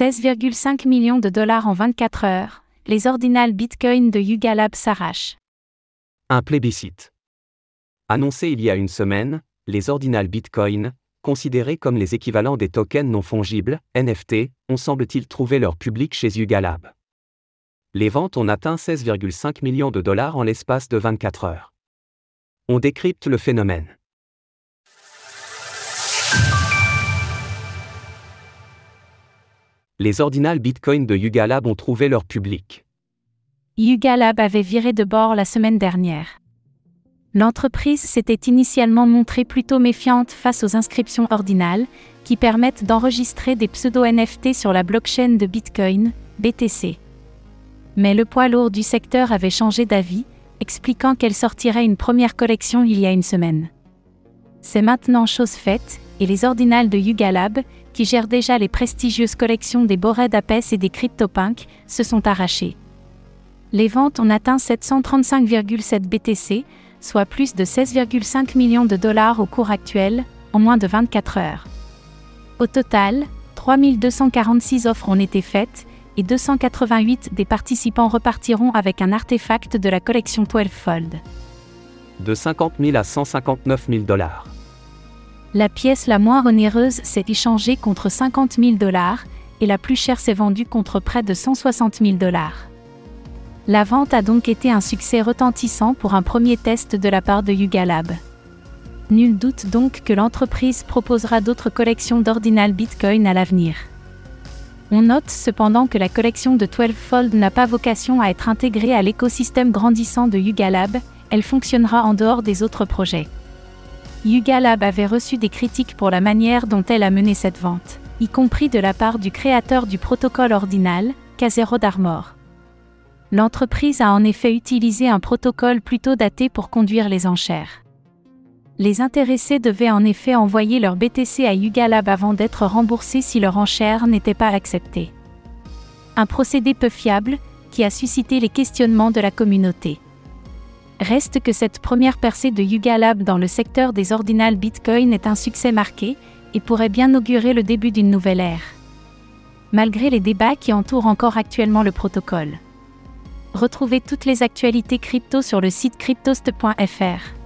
16,5 millions de dollars en 24 heures, les ordinales Bitcoin de Yuga Lab s'arrachent. Un plébiscite. Annoncé il y a une semaine, les ordinales Bitcoin, considérés comme les équivalents des tokens non fongibles, NFT, ont semble-t-il trouvé leur public chez Yuga Lab. Les ventes ont atteint 16,5 millions de dollars en l'espace de 24 heures. On décrypte le phénomène. Les ordinales Bitcoin de Yuga ont trouvé leur public. Yuga Lab avait viré de bord la semaine dernière. L'entreprise s'était initialement montrée plutôt méfiante face aux inscriptions ordinales, qui permettent d'enregistrer des pseudo-NFT sur la blockchain de Bitcoin, BTC. Mais le poids lourd du secteur avait changé d'avis, expliquant qu'elle sortirait une première collection il y a une semaine. C'est maintenant chose faite, et les ordinales de Yuga Lab, qui gèrent déjà les prestigieuses collections des Bored Apes et des CryptoPunk, se sont arrachées. Les ventes ont atteint 735,7 BTC, soit plus de 16,5 millions de dollars au cours actuel, en moins de 24 heures. Au total, 3246 offres ont été faites, et 288 des participants repartiront avec un artefact de la collection 12 Fold. De 50 000 à 159 000 dollars. La pièce la moins onéreuse s'est échangée contre 50 000 dollars, et la plus chère s'est vendue contre près de 160 000 dollars. La vente a donc été un succès retentissant pour un premier test de la part de Yuga Lab. Nul doute donc que l'entreprise proposera d'autres collections d'ordinal Bitcoin à l'avenir. On note cependant que la collection de 12 Fold n'a pas vocation à être intégrée à l'écosystème grandissant de Yuga Lab, elle fonctionnera en dehors des autres projets. Yuga Lab avait reçu des critiques pour la manière dont elle a mené cette vente, y compris de la part du créateur du protocole ordinal, Casero d'Armor. L'entreprise a en effet utilisé un protocole plutôt daté pour conduire les enchères. Les intéressés devaient en effet envoyer leur BTC à Yuga Lab avant d'être remboursés si leur enchère n'était pas acceptée. Un procédé peu fiable, qui a suscité les questionnements de la communauté. Reste que cette première percée de Yuga Lab dans le secteur des ordinales Bitcoin est un succès marqué, et pourrait bien augurer le début d'une nouvelle ère. Malgré les débats qui entourent encore actuellement le protocole. Retrouvez toutes les actualités crypto sur le site cryptost.fr.